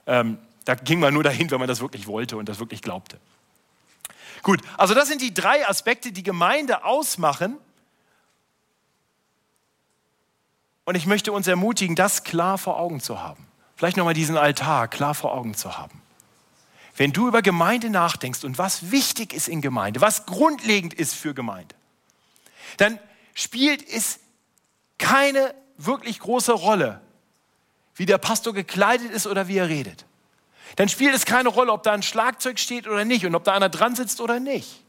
ähm, da ging man nur dahin, wenn man das wirklich wollte und das wirklich glaubte. Gut, also das sind die drei Aspekte, die Gemeinde ausmachen. Und ich möchte uns ermutigen, das klar vor Augen zu haben. Vielleicht nochmal diesen Altar klar vor Augen zu haben. Wenn du über Gemeinde nachdenkst und was wichtig ist in Gemeinde, was grundlegend ist für Gemeinde, dann spielt es keine wirklich große Rolle, wie der Pastor gekleidet ist oder wie er redet. Dann spielt es keine Rolle, ob da ein Schlagzeug steht oder nicht und ob da einer dran sitzt oder nicht.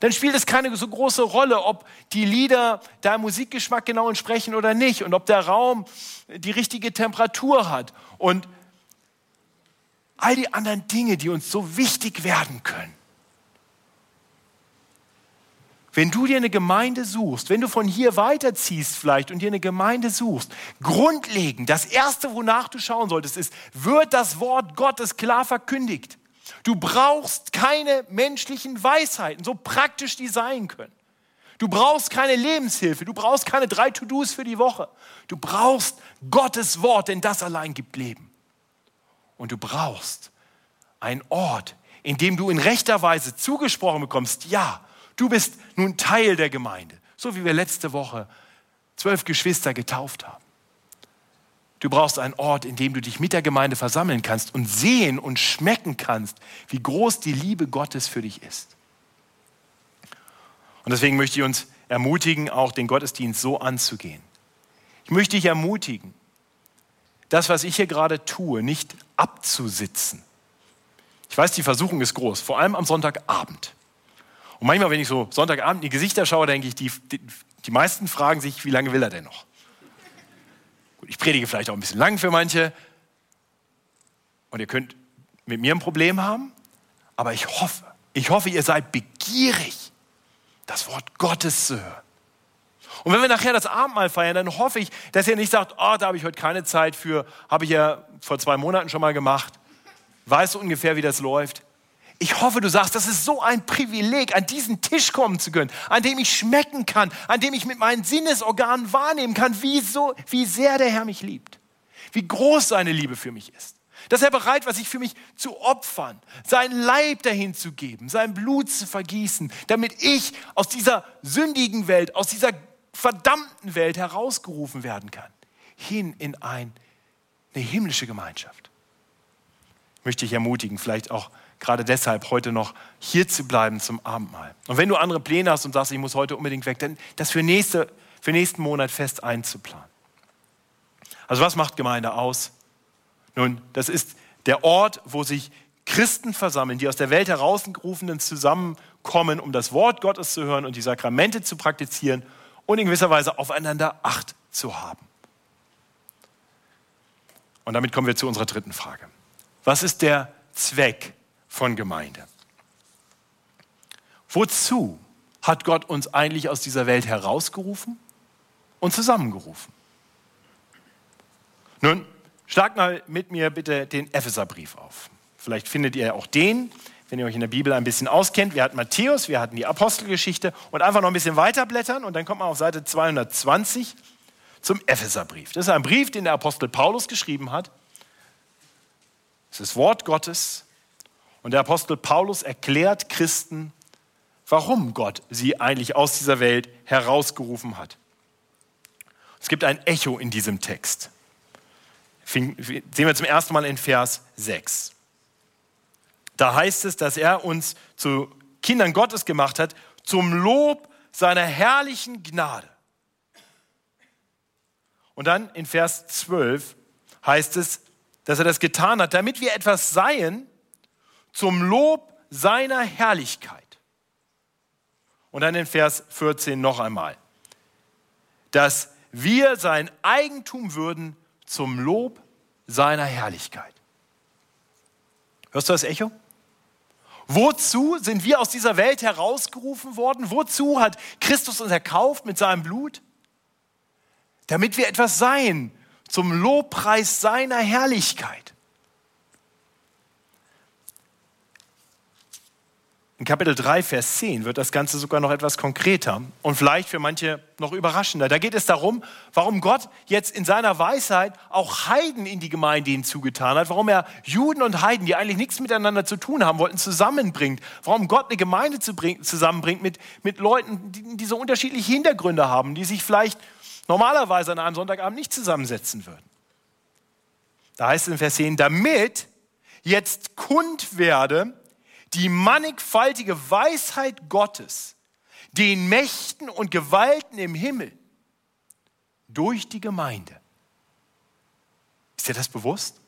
Dann spielt es keine so große Rolle, ob die Lieder deinem Musikgeschmack genau entsprechen oder nicht und ob der Raum die richtige Temperatur hat und all die anderen Dinge, die uns so wichtig werden können. Wenn du dir eine Gemeinde suchst, wenn du von hier weiterziehst vielleicht und dir eine Gemeinde suchst, grundlegend, das Erste, wonach du schauen solltest, ist, wird das Wort Gottes klar verkündigt. Du brauchst keine menschlichen Weisheiten, so praktisch die sein können. Du brauchst keine Lebenshilfe, du brauchst keine drei To-Dos für die Woche. Du brauchst Gottes Wort, denn das allein gibt Leben. Und du brauchst einen Ort, in dem du in rechter Weise zugesprochen bekommst, ja, Du bist nun Teil der Gemeinde, so wie wir letzte Woche zwölf Geschwister getauft haben. Du brauchst einen Ort, in dem du dich mit der Gemeinde versammeln kannst und sehen und schmecken kannst, wie groß die Liebe Gottes für dich ist. Und deswegen möchte ich uns ermutigen, auch den Gottesdienst so anzugehen. Ich möchte dich ermutigen, das, was ich hier gerade tue, nicht abzusitzen. Ich weiß, die Versuchung ist groß, vor allem am Sonntagabend. Und manchmal, wenn ich so Sonntagabend in die Gesichter schaue, denke ich, die, die, die meisten fragen sich, wie lange will er denn noch? Gut, ich predige vielleicht auch ein bisschen lang für manche. Und ihr könnt mit mir ein Problem haben. Aber ich hoffe, ich hoffe, ihr seid begierig, das Wort Gottes zu hören. Und wenn wir nachher das Abendmahl feiern, dann hoffe ich, dass ihr nicht sagt, oh, da habe ich heute keine Zeit für, habe ich ja vor zwei Monaten schon mal gemacht. Weißt du ungefähr, wie das läuft? Ich hoffe, du sagst, das ist so ein Privileg, an diesen Tisch kommen zu können, an dem ich schmecken kann, an dem ich mit meinen Sinnesorganen wahrnehmen kann, wie, so, wie sehr der Herr mich liebt, wie groß seine Liebe für mich ist. Dass er bereit war, sich für mich zu opfern, seinen Leib dahin zu geben, sein Blut zu vergießen, damit ich aus dieser sündigen Welt, aus dieser verdammten Welt herausgerufen werden kann, hin in ein, eine himmlische Gemeinschaft. Möchte ich ermutigen, vielleicht auch gerade deshalb heute noch hier zu bleiben zum Abendmahl. Und wenn du andere Pläne hast und sagst, ich muss heute unbedingt weg, dann das für, nächste, für nächsten Monat fest einzuplanen. Also was macht Gemeinde aus? Nun, das ist der Ort, wo sich Christen versammeln, die aus der Welt herausgerufenen zusammenkommen, um das Wort Gottes zu hören und die Sakramente zu praktizieren und in gewisser Weise aufeinander Acht zu haben. Und damit kommen wir zu unserer dritten Frage. Was ist der Zweck von Gemeinde. Wozu hat Gott uns eigentlich aus dieser Welt herausgerufen und zusammengerufen? Nun, schlag mal mit mir bitte den Epheserbrief auf. Vielleicht findet ihr auch den, wenn ihr euch in der Bibel ein bisschen auskennt. Wir hatten Matthäus, wir hatten die Apostelgeschichte und einfach noch ein bisschen weiterblättern und dann kommt man auf Seite 220 zum Epheserbrief. Das ist ein Brief, den der Apostel Paulus geschrieben hat. Es ist Wort Gottes und der Apostel Paulus erklärt Christen, warum Gott sie eigentlich aus dieser Welt herausgerufen hat. Es gibt ein Echo in diesem Text. Sehen wir zum ersten Mal in Vers 6. Da heißt es, dass er uns zu Kindern Gottes gemacht hat, zum Lob seiner herrlichen Gnade. Und dann in Vers 12 heißt es, dass er das getan hat, damit wir etwas seien zum Lob seiner Herrlichkeit. Und dann in Vers 14 noch einmal, dass wir sein Eigentum würden zum Lob seiner Herrlichkeit. Hörst du das Echo? Wozu sind wir aus dieser Welt herausgerufen worden? Wozu hat Christus uns erkauft mit seinem Blut? Damit wir etwas seien zum Lobpreis seiner Herrlichkeit. In Kapitel 3, Vers 10 wird das Ganze sogar noch etwas konkreter und vielleicht für manche noch überraschender. Da geht es darum, warum Gott jetzt in seiner Weisheit auch Heiden in die Gemeinde hinzugetan hat, warum er Juden und Heiden, die eigentlich nichts miteinander zu tun haben wollten, zusammenbringt, warum Gott eine Gemeinde zusammenbringt mit, mit Leuten, die, die so unterschiedliche Hintergründe haben, die sich vielleicht normalerweise an einem Sonntagabend nicht zusammensetzen würden. Da heißt es in Vers 10, damit jetzt kund werde, die mannigfaltige Weisheit Gottes den Mächten und Gewalten im Himmel durch die Gemeinde. Ist dir das bewusst?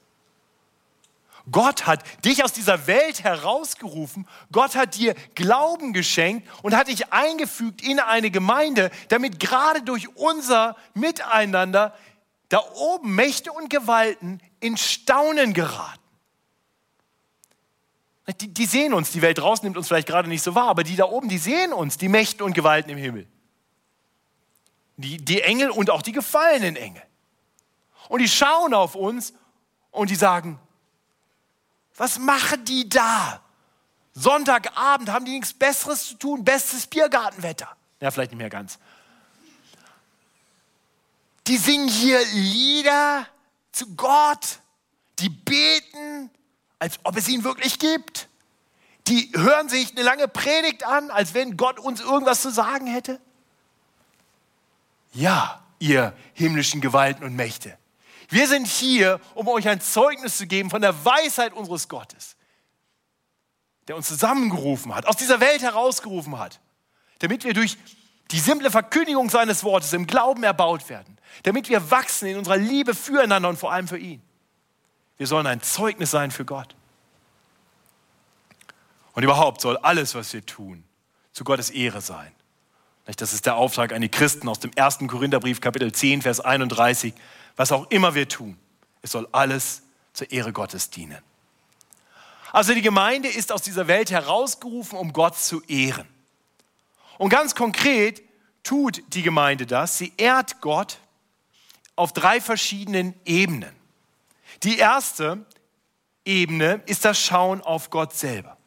Gott hat dich aus dieser Welt herausgerufen, Gott hat dir Glauben geschenkt und hat dich eingefügt in eine Gemeinde, damit gerade durch unser Miteinander da oben Mächte und Gewalten in Staunen geraten. Die, die sehen uns, die Welt draußen nimmt uns vielleicht gerade nicht so wahr, aber die da oben, die sehen uns, die Mächte und Gewalten im Himmel. Die, die Engel und auch die gefallenen Engel. Und die schauen auf uns und die sagen, was machen die da? Sonntagabend haben die nichts Besseres zu tun, bestes Biergartenwetter. Ja, vielleicht nicht mehr ganz. Die singen hier Lieder zu Gott, die beten, als ob es ihn wirklich gibt. Die hören sich eine lange Predigt an, als wenn Gott uns irgendwas zu sagen hätte. Ja, ihr himmlischen Gewalten und Mächte. Wir sind hier, um euch ein Zeugnis zu geben von der Weisheit unseres Gottes, der uns zusammengerufen hat, aus dieser Welt herausgerufen hat, damit wir durch die simple Verkündigung seines Wortes im Glauben erbaut werden, damit wir wachsen in unserer Liebe füreinander und vor allem für ihn. Wir sollen ein Zeugnis sein für Gott. Und überhaupt soll alles, was wir tun, zu Gottes Ehre sein. Das ist der Auftrag an die Christen aus dem 1. Korintherbrief, Kapitel 10, Vers 31. Was auch immer wir tun, es soll alles zur Ehre Gottes dienen. Also die Gemeinde ist aus dieser Welt herausgerufen, um Gott zu ehren. Und ganz konkret tut die Gemeinde das. Sie ehrt Gott auf drei verschiedenen Ebenen. Die erste Ebene ist das Schauen auf Gott selber.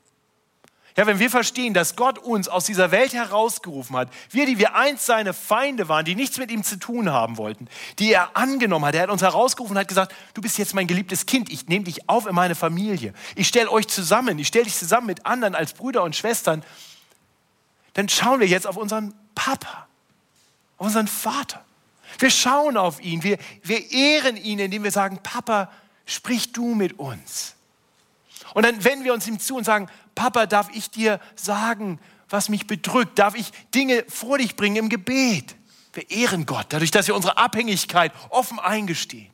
Ja, wenn wir verstehen, dass Gott uns aus dieser Welt herausgerufen hat, wir, die wir einst seine Feinde waren, die nichts mit ihm zu tun haben wollten, die er angenommen hat, er hat uns herausgerufen und hat gesagt, du bist jetzt mein geliebtes Kind, ich nehme dich auf in meine Familie, ich stelle euch zusammen, ich stelle dich zusammen mit anderen als Brüder und Schwestern, dann schauen wir jetzt auf unseren Papa, auf unseren Vater. Wir schauen auf ihn, wir, wir ehren ihn, indem wir sagen, Papa, sprich du mit uns. Und dann wenden wir uns ihm zu und sagen, Papa, darf ich dir sagen, was mich bedrückt? Darf ich Dinge vor dich bringen im Gebet? Wir ehren Gott, dadurch, dass wir unsere Abhängigkeit offen eingestehen.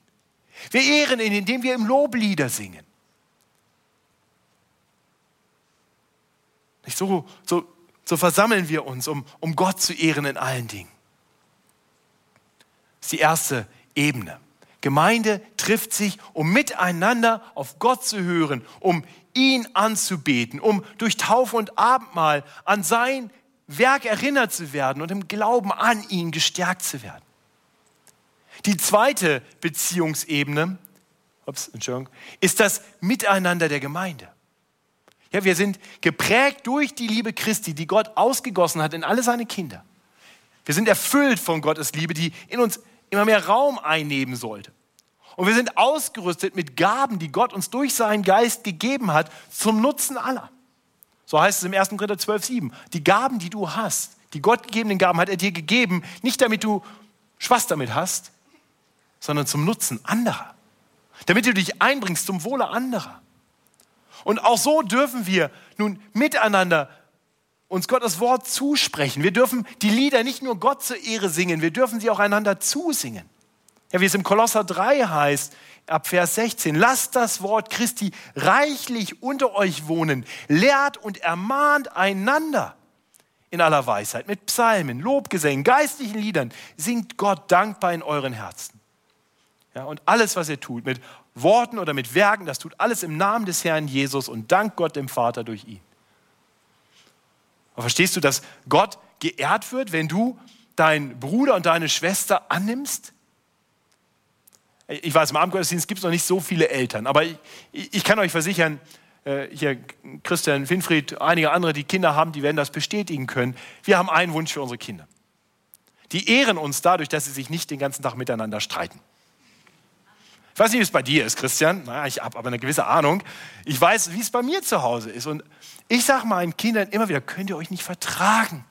Wir ehren ihn, indem wir im Loblieder singen. So, so, so versammeln wir uns, um, um Gott zu ehren in allen Dingen. Ist die erste Ebene. Gemeinde trifft sich, um miteinander auf Gott zu hören, um ihn anzubeten, um durch Taufe und Abendmahl an sein Werk erinnert zu werden und im Glauben an ihn gestärkt zu werden. Die zweite Beziehungsebene ups, ist das Miteinander der Gemeinde. Ja, wir sind geprägt durch die Liebe Christi, die Gott ausgegossen hat in alle seine Kinder. Wir sind erfüllt von Gottes Liebe, die in uns immer mehr Raum einnehmen sollte. Und wir sind ausgerüstet mit Gaben, die Gott uns durch seinen Geist gegeben hat, zum Nutzen aller. So heißt es im 1. Korinther 12, 7. Die Gaben, die du hast, die Gott gegebenen Gaben hat er dir gegeben, nicht damit du Spaß damit hast, sondern zum Nutzen anderer. Damit du dich einbringst zum Wohle anderer. Und auch so dürfen wir nun miteinander uns Gottes Wort zusprechen. Wir dürfen die Lieder nicht nur Gott zur Ehre singen, wir dürfen sie auch einander zusingen. Ja, wie es im Kolosser 3 heißt, ab Vers 16, lasst das Wort Christi reichlich unter euch wohnen, lehrt und ermahnt einander in aller Weisheit, mit Psalmen, Lobgesängen, geistlichen Liedern, singt Gott dankbar in euren Herzen. Ja, und alles, was ihr tut, mit Worten oder mit Werken, das tut alles im Namen des Herrn Jesus und dank Gott dem Vater durch ihn. Aber verstehst du, dass Gott geehrt wird, wenn du deinen Bruder und deine Schwester annimmst? Ich weiß, im Abendgottesdienst gibt es noch nicht so viele Eltern, aber ich, ich kann euch versichern, äh, hier Christian Winfried, einige andere, die Kinder haben, die werden das bestätigen können. Wir haben einen Wunsch für unsere Kinder. Die ehren uns dadurch, dass sie sich nicht den ganzen Tag miteinander streiten. Ich weiß nicht, wie es bei dir ist, Christian. Naja, ich habe aber eine gewisse Ahnung. Ich weiß, wie es bei mir zu Hause ist. Und ich sage meinen Kindern immer wieder, könnt ihr euch nicht vertragen?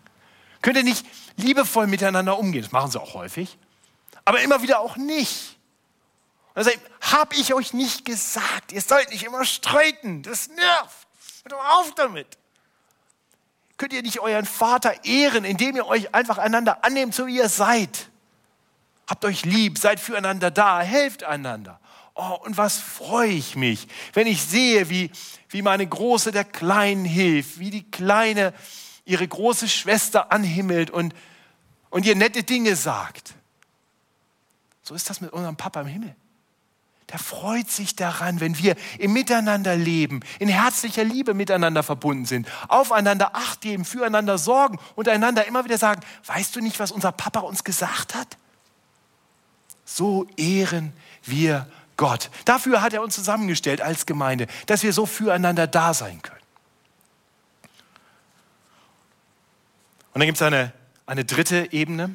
Könnt ihr nicht liebevoll miteinander umgehen? Das machen sie auch häufig. Aber immer wieder auch nicht. Also habe ich euch nicht gesagt, ihr sollt nicht immer streiten, das nervt. Hört doch auf damit. Könnt ihr nicht euren Vater ehren, indem ihr euch einfach einander annehmt, so wie ihr seid? Habt euch lieb, seid füreinander da, helft einander. Oh, und was freue ich mich, wenn ich sehe, wie, wie meine Große der Kleinen hilft, wie die Kleine ihre große Schwester anhimmelt und, und ihr nette Dinge sagt. So ist das mit unserem Papa im Himmel der freut sich daran, wenn wir im Miteinander leben, in herzlicher Liebe miteinander verbunden sind, aufeinander Acht geben, füreinander sorgen und einander immer wieder sagen, weißt du nicht, was unser Papa uns gesagt hat? So ehren wir Gott. Dafür hat er uns zusammengestellt als Gemeinde, dass wir so füreinander da sein können. Und dann gibt es eine, eine dritte Ebene,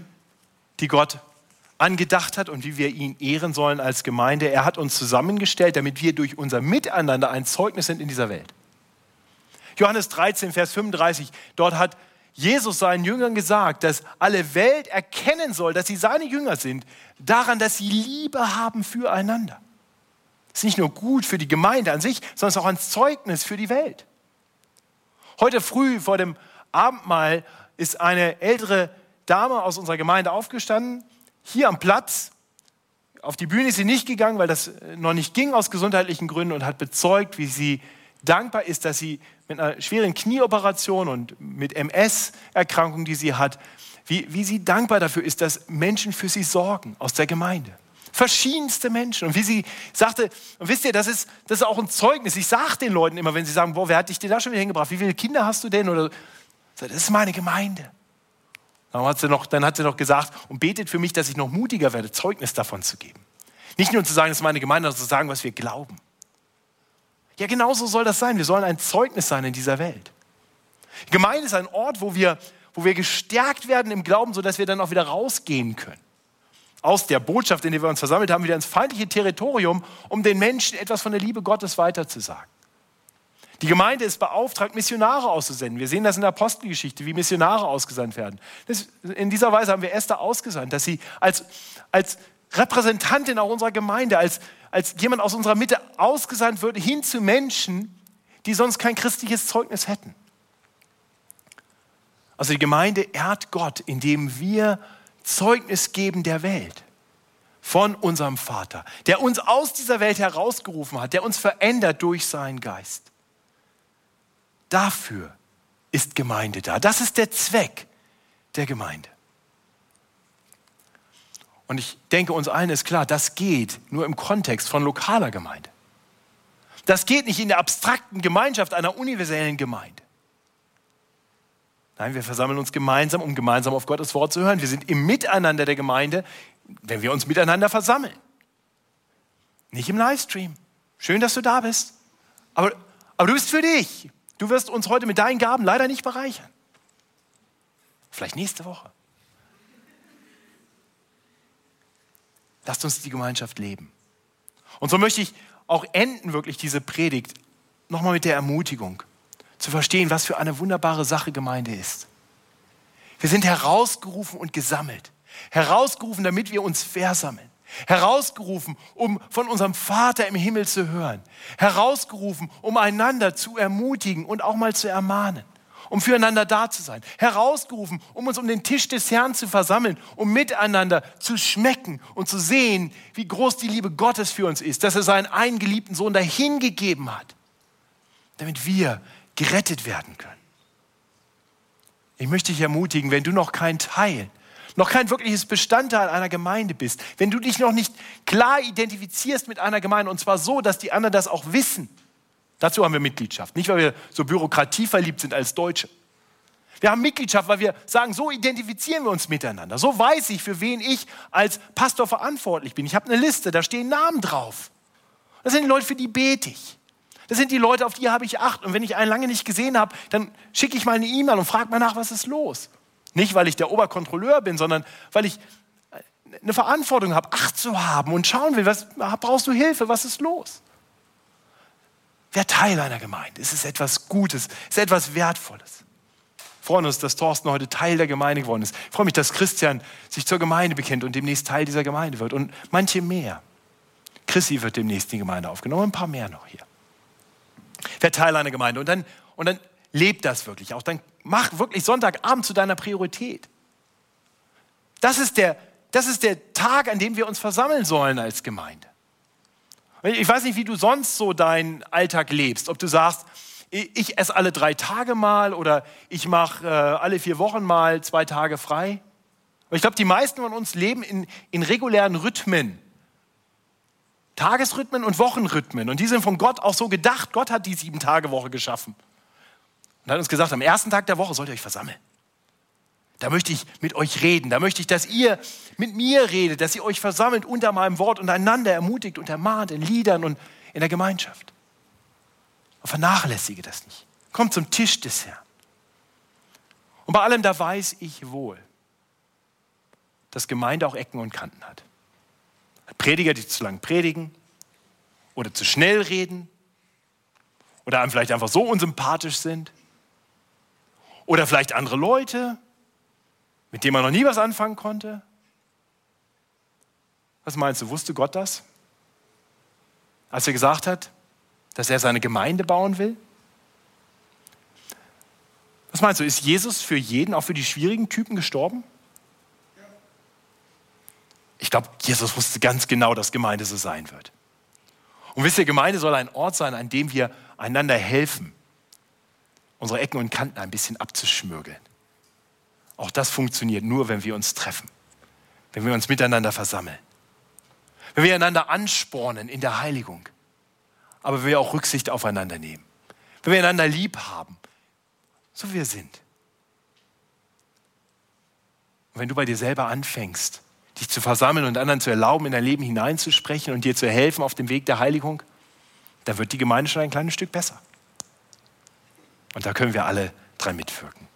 die Gott angedacht hat und wie wir ihn ehren sollen als Gemeinde. Er hat uns zusammengestellt, damit wir durch unser Miteinander ein Zeugnis sind in dieser Welt. Johannes 13, Vers 35, dort hat Jesus seinen Jüngern gesagt, dass alle Welt erkennen soll, dass sie seine Jünger sind, daran, dass sie Liebe haben füreinander. Das ist nicht nur gut für die Gemeinde an sich, sondern es ist auch ein Zeugnis für die Welt. Heute früh vor dem Abendmahl ist eine ältere Dame aus unserer Gemeinde aufgestanden hier am Platz. Auf die Bühne ist sie nicht gegangen, weil das noch nicht ging aus gesundheitlichen Gründen und hat bezeugt, wie sie dankbar ist, dass sie mit einer schweren Knieoperation und mit MS-Erkrankung, die sie hat, wie, wie sie dankbar dafür ist, dass Menschen für sie sorgen aus der Gemeinde. Verschiedenste Menschen. Und wie sie sagte, und wisst ihr, das ist, das ist auch ein Zeugnis. Ich sage den Leuten immer, wenn sie sagen, boah, wer hat dich denn da schon wieder hingebracht? Wie viele Kinder hast du denn? Oder, das ist meine Gemeinde. Dann hat, sie noch, dann hat sie noch gesagt, und betet für mich, dass ich noch mutiger werde, Zeugnis davon zu geben. Nicht nur zu sagen, das ist meine Gemeinde, sondern zu sagen, was wir glauben. Ja, genauso soll das sein. Wir sollen ein Zeugnis sein in dieser Welt. Gemeinde ist ein Ort, wo wir, wo wir gestärkt werden im Glauben, sodass wir dann auch wieder rausgehen können. Aus der Botschaft, in der wir uns versammelt haben, wieder ins feindliche Territorium, um den Menschen etwas von der Liebe Gottes weiterzusagen. Die Gemeinde ist beauftragt, Missionare auszusenden. Wir sehen das in der Apostelgeschichte, wie Missionare ausgesandt werden. Das, in dieser Weise haben wir Esther ausgesandt, dass sie als, als Repräsentantin auch unserer Gemeinde, als, als jemand aus unserer Mitte ausgesandt wird, hin zu Menschen, die sonst kein christliches Zeugnis hätten. Also die Gemeinde ehrt Gott, indem wir Zeugnis geben der Welt von unserem Vater, der uns aus dieser Welt herausgerufen hat, der uns verändert durch seinen Geist. Dafür ist Gemeinde da. Das ist der Zweck der Gemeinde. Und ich denke, uns allen ist klar, das geht nur im Kontext von lokaler Gemeinde. Das geht nicht in der abstrakten Gemeinschaft einer universellen Gemeinde. Nein, wir versammeln uns gemeinsam, um gemeinsam auf Gottes Wort zu hören. Wir sind im Miteinander der Gemeinde, wenn wir uns miteinander versammeln. Nicht im Livestream. Schön, dass du da bist. Aber, aber du bist für dich. Du wirst uns heute mit deinen Gaben leider nicht bereichern. Vielleicht nächste Woche. Lasst uns die Gemeinschaft leben. Und so möchte ich auch enden, wirklich diese Predigt, nochmal mit der Ermutigung, zu verstehen, was für eine wunderbare Sache Gemeinde ist. Wir sind herausgerufen und gesammelt. Herausgerufen, damit wir uns versammeln. Herausgerufen, um von unserem Vater im Himmel zu hören. Herausgerufen, um einander zu ermutigen und auch mal zu ermahnen. Um füreinander da zu sein. Herausgerufen, um uns um den Tisch des Herrn zu versammeln, um miteinander zu schmecken und zu sehen, wie groß die Liebe Gottes für uns ist, dass er seinen eingeliebten Sohn dahingegeben hat, damit wir gerettet werden können. Ich möchte dich ermutigen, wenn du noch kein Teil, noch kein wirkliches Bestandteil einer Gemeinde bist, wenn du dich noch nicht klar identifizierst mit einer Gemeinde und zwar so, dass die anderen das auch wissen, Dazu haben wir Mitgliedschaft. Nicht, weil wir so bürokratieverliebt sind als Deutsche. Wir haben Mitgliedschaft, weil wir sagen, so identifizieren wir uns miteinander. So weiß ich, für wen ich als Pastor verantwortlich bin. Ich habe eine Liste, da stehen Namen drauf. Das sind die Leute, für die bete ich. Das sind die Leute, auf die habe ich Acht. Und wenn ich einen lange nicht gesehen habe, dann schicke ich mal eine E-Mail und frage mal nach, was ist los. Nicht, weil ich der Oberkontrolleur bin, sondern weil ich eine Verantwortung habe, Acht zu haben und schauen will, was brauchst du Hilfe, was ist los. Wer Teil einer Gemeinde. Es ist etwas Gutes, es ist etwas Wertvolles. Freuen uns, dass Thorsten heute Teil der Gemeinde geworden ist. Ich freue mich, dass Christian sich zur Gemeinde bekennt und demnächst Teil dieser Gemeinde wird. Und manche mehr. Chrissy wird demnächst in die Gemeinde aufgenommen, ein paar mehr noch hier. Wer Teil einer Gemeinde. Und dann, und dann lebt das wirklich auch. Dann mach wirklich Sonntagabend zu deiner Priorität. Das ist, der, das ist der Tag, an dem wir uns versammeln sollen als Gemeinde. Ich weiß nicht, wie du sonst so deinen Alltag lebst. Ob du sagst, ich esse alle drei Tage mal oder ich mache äh, alle vier Wochen mal zwei Tage frei. Und ich glaube, die meisten von uns leben in, in regulären Rhythmen. Tagesrhythmen und Wochenrhythmen. Und die sind von Gott auch so gedacht. Gott hat die Sieben-Tage-Woche geschaffen. Und hat uns gesagt, am ersten Tag der Woche sollt ihr euch versammeln. Da möchte ich mit euch reden. Da möchte ich, dass ihr mit mir redet, dass ihr euch versammelt unter meinem Wort und einander ermutigt und ermahnt in Liedern und in der Gemeinschaft. Und vernachlässige das nicht. Kommt zum Tisch des Herrn. Und bei allem da weiß ich wohl, dass Gemeinde auch Ecken und Kanten hat. Prediger, die zu lang predigen oder zu schnell reden oder einem vielleicht einfach so unsympathisch sind oder vielleicht andere Leute mit dem man noch nie was anfangen konnte? Was meinst du, wusste Gott das? Als er gesagt hat, dass er seine Gemeinde bauen will? Was meinst du, ist Jesus für jeden, auch für die schwierigen Typen gestorben? Ich glaube, Jesus wusste ganz genau, dass Gemeinde so sein wird. Und wisst ihr, Gemeinde soll ein Ort sein, an dem wir einander helfen, unsere Ecken und Kanten ein bisschen abzuschmürgeln. Auch das funktioniert nur, wenn wir uns treffen, wenn wir uns miteinander versammeln, wenn wir einander anspornen in der Heiligung, aber wenn wir auch Rücksicht aufeinander nehmen, wenn wir einander lieb haben, so wie wir sind. Und wenn du bei dir selber anfängst, dich zu versammeln und anderen zu erlauben, in dein Leben hineinzusprechen und dir zu helfen auf dem Weg der Heiligung, dann wird die Gemeinde schon ein kleines Stück besser. Und da können wir alle dran mitwirken.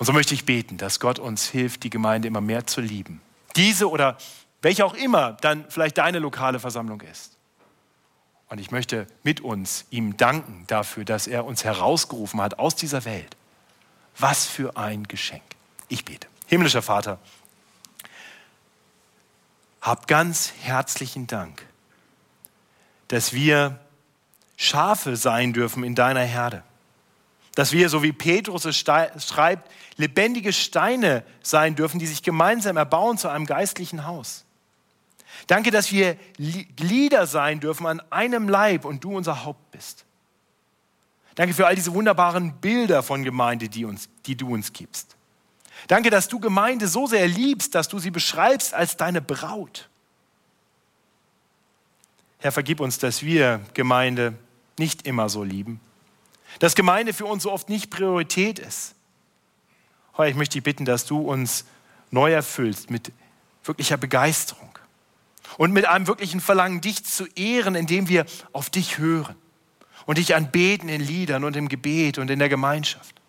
Und so möchte ich beten, dass Gott uns hilft, die Gemeinde immer mehr zu lieben. Diese oder welche auch immer dann vielleicht deine lokale Versammlung ist. Und ich möchte mit uns ihm danken dafür, dass er uns herausgerufen hat aus dieser Welt. Was für ein Geschenk. Ich bete. Himmlischer Vater, hab ganz herzlichen Dank, dass wir Schafe sein dürfen in deiner Herde. Dass wir, so wie Petrus es schreibt, lebendige Steine sein dürfen, die sich gemeinsam erbauen zu einem geistlichen Haus. Danke, dass wir Glieder sein dürfen an einem Leib und du unser Haupt bist. Danke für all diese wunderbaren Bilder von Gemeinde, die, uns, die du uns gibst. Danke, dass du Gemeinde so sehr liebst, dass du sie beschreibst als deine Braut. Herr, vergib uns, dass wir Gemeinde nicht immer so lieben, dass Gemeinde für uns so oft nicht Priorität ist, Herr, ich möchte dich bitten, dass du uns neu erfüllst mit wirklicher Begeisterung und mit einem wirklichen Verlangen, dich zu ehren, indem wir auf dich hören und dich anbeten in Liedern und im Gebet und in der Gemeinschaft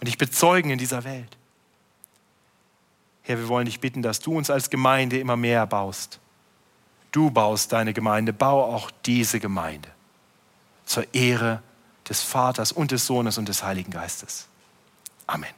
und dich bezeugen in dieser Welt. Herr, wir wollen dich bitten, dass du uns als Gemeinde immer mehr baust. Du baust deine Gemeinde, bau auch diese Gemeinde zur Ehre des Vaters und des Sohnes und des Heiligen Geistes. Amen.